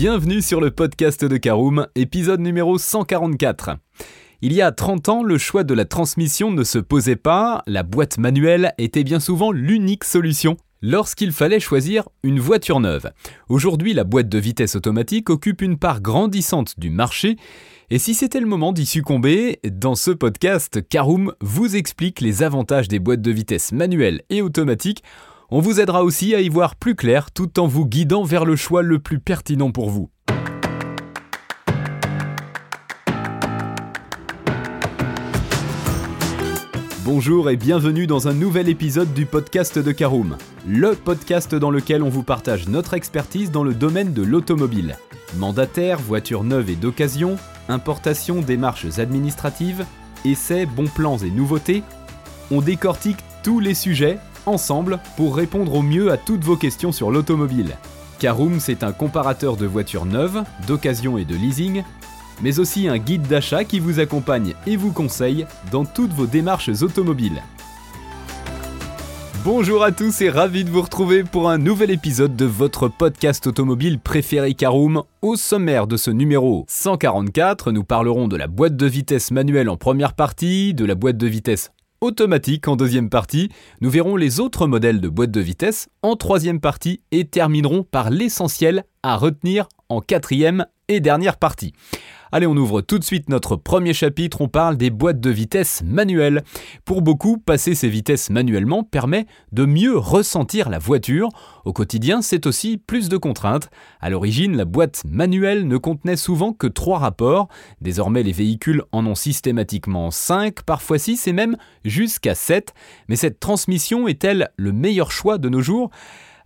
bienvenue sur le podcast de Caroom, épisode numéro 144. Il y a 30 ans, le choix de la transmission ne se posait pas, la boîte manuelle était bien souvent l'unique solution lorsqu'il fallait choisir une voiture neuve. Aujourd'hui, la boîte de vitesse automatique occupe une part grandissante du marché, et si c'était le moment d'y succomber, dans ce podcast, Caroom vous explique les avantages des boîtes de vitesse manuelles et automatiques on vous aidera aussi à y voir plus clair tout en vous guidant vers le choix le plus pertinent pour vous. Bonjour et bienvenue dans un nouvel épisode du podcast de Caroom, le podcast dans lequel on vous partage notre expertise dans le domaine de l'automobile. Mandataire, voitures neuves et d'occasion, importation, démarches administratives, essais, bons plans et nouveautés, on décortique tous les sujets ensemble pour répondre au mieux à toutes vos questions sur l'automobile. Caroom, c'est un comparateur de voitures neuves, d'occasion et de leasing, mais aussi un guide d'achat qui vous accompagne et vous conseille dans toutes vos démarches automobiles. Bonjour à tous et ravi de vous retrouver pour un nouvel épisode de votre podcast automobile préféré Caroom. Au sommaire de ce numéro 144, nous parlerons de la boîte de vitesse manuelle en première partie, de la boîte de vitesse automatique en deuxième partie. Nous verrons les autres modèles de boîte de vitesse en troisième partie et terminerons par l'essentiel à retenir en quatrième et dernière partie. Allez, on ouvre tout de suite notre premier chapitre, on parle des boîtes de vitesse manuelles. Pour beaucoup, passer ces vitesses manuellement permet de mieux ressentir la voiture. Au quotidien, c'est aussi plus de contraintes. À l'origine, la boîte manuelle ne contenait souvent que trois rapports. Désormais, les véhicules en ont systématiquement 5, parfois 6 et même jusqu'à 7. Mais cette transmission est-elle le meilleur choix de nos jours?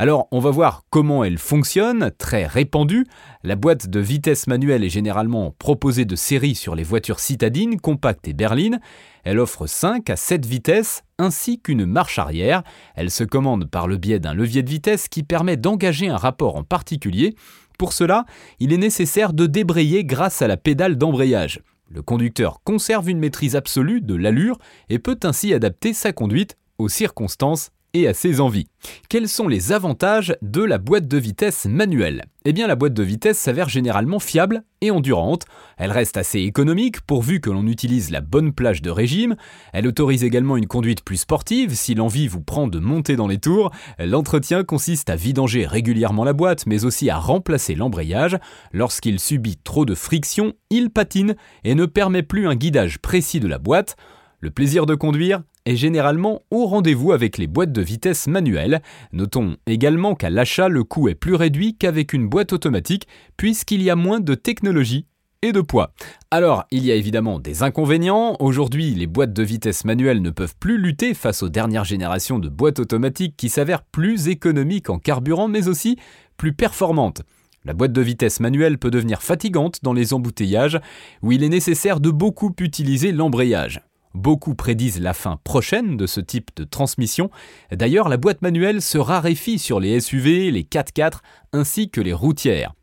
Alors, on va voir comment elle fonctionne, très répandue. La boîte de vitesse manuelle est généralement proposée de série sur les voitures citadines, compactes et berlines. Elle offre 5 à 7 vitesses ainsi qu'une marche arrière. Elle se commande par le biais d'un levier de vitesse qui permet d'engager un rapport en particulier. Pour cela, il est nécessaire de débrayer grâce à la pédale d'embrayage. Le conducteur conserve une maîtrise absolue de l'allure et peut ainsi adapter sa conduite aux circonstances et à ses envies. Quels sont les avantages de la boîte de vitesse manuelle? Eh bien la boîte de vitesse s'avère généralement fiable et endurante, elle reste assez économique pourvu que l'on utilise la bonne plage de régime, elle autorise également une conduite plus sportive si l'envie vous prend de monter dans les tours, l'entretien consiste à vidanger régulièrement la boîte mais aussi à remplacer l'embrayage, lorsqu'il subit trop de friction, il patine et ne permet plus un guidage précis de la boîte, le plaisir de conduire est généralement au rendez-vous avec les boîtes de vitesse manuelles. Notons également qu'à l'achat, le coût est plus réduit qu'avec une boîte automatique, puisqu'il y a moins de technologie et de poids. Alors, il y a évidemment des inconvénients. Aujourd'hui, les boîtes de vitesse manuelles ne peuvent plus lutter face aux dernières générations de boîtes automatiques qui s'avèrent plus économiques en carburant, mais aussi plus performantes. La boîte de vitesse manuelle peut devenir fatigante dans les embouteillages où il est nécessaire de beaucoup utiliser l'embrayage. Beaucoup prédisent la fin prochaine de ce type de transmission. D'ailleurs, la boîte manuelle se raréfie sur les SUV, les 4x4 ainsi que les routières.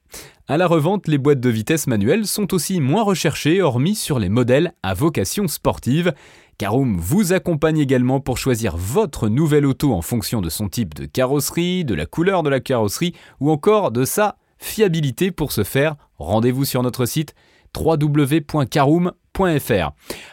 À la revente, les boîtes de vitesse manuelles sont aussi moins recherchées, hormis sur les modèles à vocation sportive. Caroom vous accompagne également pour choisir votre nouvelle auto en fonction de son type de carrosserie, de la couleur de la carrosserie ou encore de sa fiabilité. Pour ce faire, rendez-vous sur notre site www.caroom.com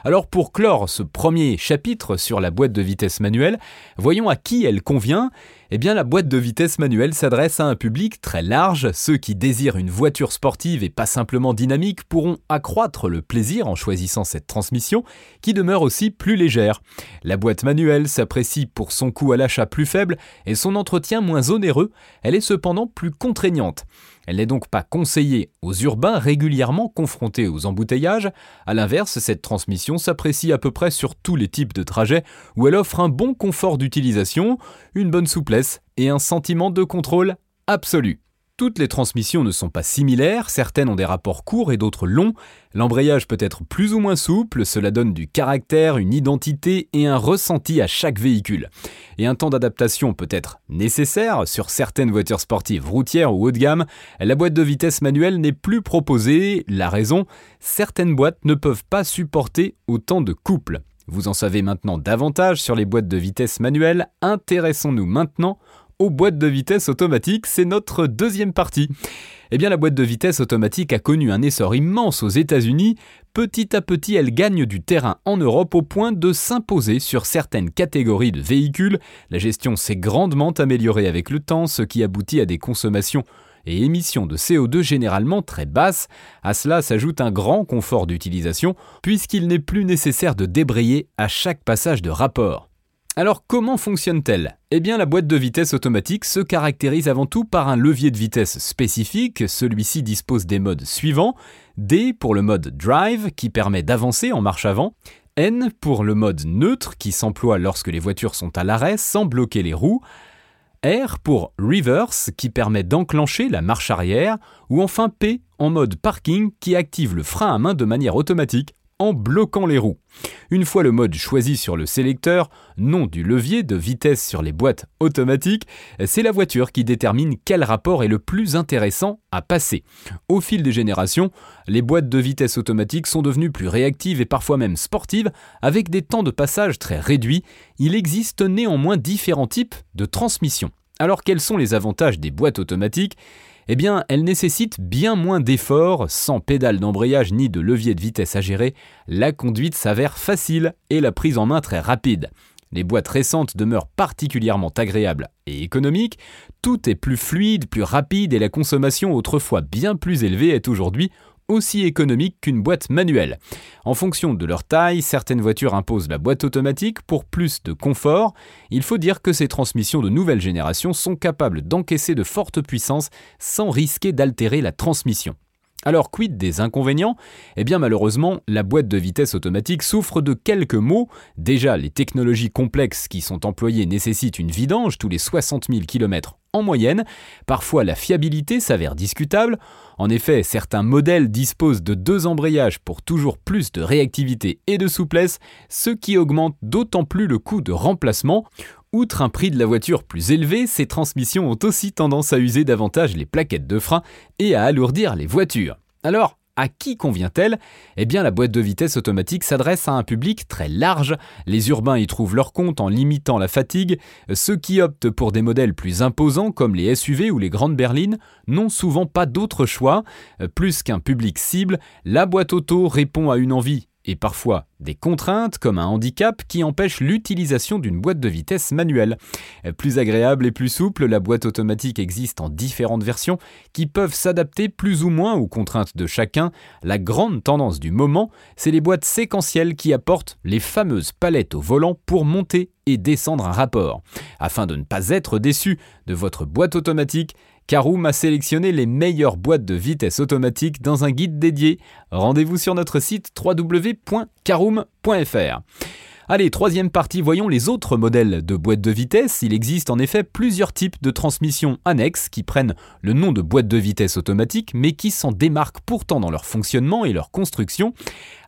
alors pour clore ce premier chapitre sur la boîte de vitesse manuelle, voyons à qui elle convient. Eh bien la boîte de vitesse manuelle s'adresse à un public très large. Ceux qui désirent une voiture sportive et pas simplement dynamique pourront accroître le plaisir en choisissant cette transmission qui demeure aussi plus légère. La boîte manuelle s'apprécie pour son coût à l'achat plus faible et son entretien moins onéreux. Elle est cependant plus contraignante. Elle n'est donc pas conseillée aux urbains régulièrement confrontés aux embouteillages. À l'inverse, cette transmission s'apprécie à peu près sur tous les types de trajets où elle offre un bon confort d'utilisation, une bonne souplesse et un sentiment de contrôle absolu. Toutes les transmissions ne sont pas similaires, certaines ont des rapports courts et d'autres longs. L'embrayage peut être plus ou moins souple, cela donne du caractère, une identité et un ressenti à chaque véhicule. Et un temps d'adaptation peut être nécessaire sur certaines voitures sportives routières ou haut de gamme. La boîte de vitesse manuelle n'est plus proposée, la raison, certaines boîtes ne peuvent pas supporter autant de couple. Vous en savez maintenant davantage sur les boîtes de vitesse manuelle, intéressons-nous maintenant aux boîtes de vitesse automatiques, c'est notre deuxième partie. Eh bien la boîte de vitesse automatique a connu un essor immense aux États-Unis, petit à petit elle gagne du terrain en Europe au point de s'imposer sur certaines catégories de véhicules, la gestion s'est grandement améliorée avec le temps, ce qui aboutit à des consommations et émissions de CO2 généralement très basses. À cela s'ajoute un grand confort d'utilisation, puisqu'il n'est plus nécessaire de débrayer à chaque passage de rapport. Alors comment fonctionne-t-elle? Eh bien la boîte de vitesse automatique se caractérise avant tout par un levier de vitesse spécifique, celui-ci dispose des modes suivants, D pour le mode drive qui permet d'avancer en marche avant, N pour le mode neutre qui s'emploie lorsque les voitures sont à l'arrêt sans bloquer les roues, R pour reverse qui permet d'enclencher la marche arrière, ou enfin P en mode parking qui active le frein à main de manière automatique en bloquant les roues. Une fois le mode choisi sur le sélecteur, nom du levier de vitesse sur les boîtes automatiques, c'est la voiture qui détermine quel rapport est le plus intéressant à passer. Au fil des générations, les boîtes de vitesse automatiques sont devenues plus réactives et parfois même sportives, avec des temps de passage très réduits. Il existe néanmoins différents types de transmissions. Alors quels sont les avantages des boîtes automatiques? Eh bien, elle nécessite bien moins d'efforts, sans pédale d'embrayage ni de levier de vitesse à gérer, la conduite s'avère facile et la prise en main très rapide. Les boîtes récentes demeurent particulièrement agréables et économiques, tout est plus fluide, plus rapide et la consommation autrefois bien plus élevée est aujourd'hui aussi économique qu'une boîte manuelle. En fonction de leur taille, certaines voitures imposent la boîte automatique pour plus de confort. Il faut dire que ces transmissions de nouvelle génération sont capables d'encaisser de fortes puissances sans risquer d'altérer la transmission. Alors quid des inconvénients? Eh bien malheureusement, la boîte de vitesse automatique souffre de quelques maux. Déjà, les technologies complexes qui sont employées nécessitent une vidange tous les 60 000 km en moyenne. Parfois, la fiabilité s'avère discutable. En effet, certains modèles disposent de deux embrayages pour toujours plus de réactivité et de souplesse, ce qui augmente d'autant plus le coût de remplacement. Outre un prix de la voiture plus élevé, ces transmissions ont aussi tendance à user davantage les plaquettes de frein et à alourdir les voitures. Alors, à qui convient-elle? Eh bien, la boîte de vitesse automatique s'adresse à un public très large. Les urbains y trouvent leur compte en limitant la fatigue. Ceux qui optent pour des modèles plus imposants, comme les SUV ou les grandes berlines, n'ont souvent pas d'autre choix. Plus qu'un public cible, la boîte auto répond à une envie et parfois des contraintes comme un handicap qui empêche l'utilisation d'une boîte de vitesse manuelle. Plus agréable et plus souple, la boîte automatique existe en différentes versions qui peuvent s'adapter plus ou moins aux contraintes de chacun. La grande tendance du moment, c'est les boîtes séquentielles qui apportent les fameuses palettes au volant pour monter et descendre un rapport. Afin de ne pas être déçu de votre boîte automatique, Caroom a sélectionné les meilleures boîtes de vitesse automatique dans un guide dédié. Rendez-vous sur notre site www.caroom.fr. Allez, troisième partie, voyons les autres modèles de boîtes de vitesse. Il existe en effet plusieurs types de transmissions annexes qui prennent le nom de boîte de vitesse automatique mais qui s'en démarquent pourtant dans leur fonctionnement et leur construction.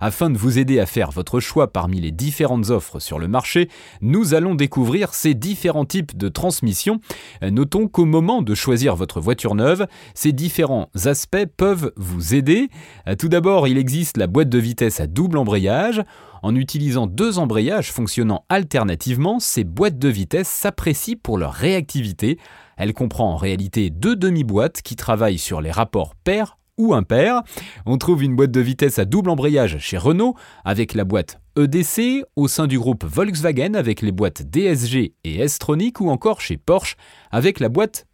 Afin de vous aider à faire votre choix parmi les différentes offres sur le marché, nous allons découvrir ces différents types de transmissions. Notons qu'au moment de choisir votre voiture neuve, ces différents aspects peuvent vous aider. Tout d'abord, il existe la boîte de vitesse à double embrayage. En utilisant deux embrayages fonctionnant alternativement, ces boîtes de vitesse s'apprécient pour leur réactivité. Elle comprend en réalité deux demi-boîtes qui travaillent sur les rapports pair ou impair. On trouve une boîte de vitesse à double embrayage chez Renault avec la boîte EDC, au sein du groupe Volkswagen avec les boîtes DSG et S-Tronic ou encore chez Porsche avec la boîte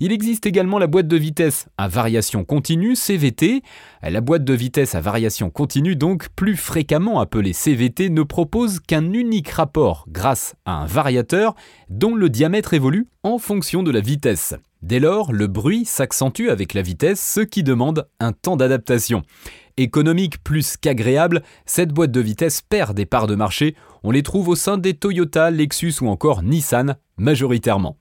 Il existe également la boîte de vitesse à variation continue, CVT. La boîte de vitesse à variation continue, donc plus fréquemment appelée CVT, ne propose qu'un unique rapport grâce à un variateur dont le diamètre évolue en fonction de la vitesse. Dès lors, le bruit s'accentue avec la vitesse, ce qui demande un temps d'adaptation. Économique plus qu'agréable, cette boîte de vitesse perd des parts de marché. On les trouve au sein des Toyota, Lexus ou encore Nissan majoritairement.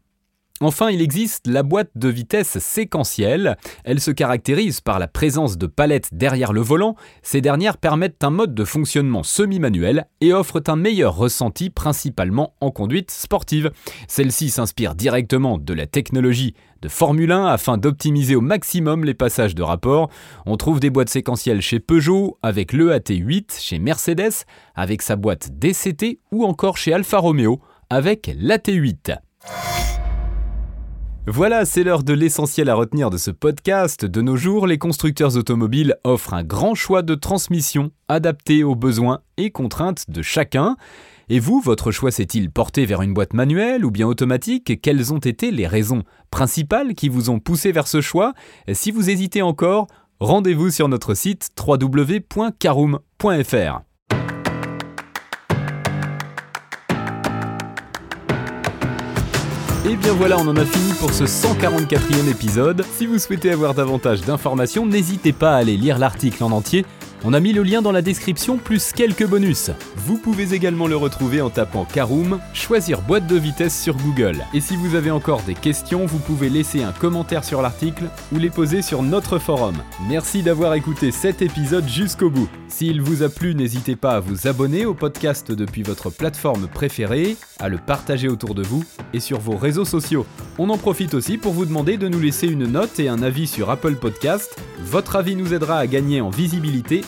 Enfin, il existe la boîte de vitesse séquentielle. Elle se caractérise par la présence de palettes derrière le volant. Ces dernières permettent un mode de fonctionnement semi-manuel et offrent un meilleur ressenti principalement en conduite sportive. Celle-ci s'inspire directement de la technologie de Formule 1 afin d'optimiser au maximum les passages de rapport. On trouve des boîtes séquentielles chez Peugeot, avec l'EAT8, chez Mercedes, avec sa boîte DCT ou encore chez Alfa Romeo avec l'AT8. Voilà, c'est l'heure de l'essentiel à retenir de ce podcast. De nos jours, les constructeurs automobiles offrent un grand choix de transmissions adaptées aux besoins et contraintes de chacun. Et vous, votre choix s'est-il porté vers une boîte manuelle ou bien automatique? Quelles ont été les raisons principales qui vous ont poussé vers ce choix? Si vous hésitez encore, rendez-vous sur notre site www.caroom.fr. Et bien voilà, on en a fini pour ce 144e épisode. Si vous souhaitez avoir davantage d'informations, n'hésitez pas à aller lire l'article en entier on a mis le lien dans la description plus quelques bonus. Vous pouvez également le retrouver en tapant Caroom, choisir boîte de vitesse sur Google. Et si vous avez encore des questions, vous pouvez laisser un commentaire sur l'article ou les poser sur notre forum. Merci d'avoir écouté cet épisode jusqu'au bout. S'il vous a plu, n'hésitez pas à vous abonner au podcast depuis votre plateforme préférée, à le partager autour de vous et sur vos réseaux sociaux. On en profite aussi pour vous demander de nous laisser une note et un avis sur Apple Podcast. Votre avis nous aidera à gagner en visibilité,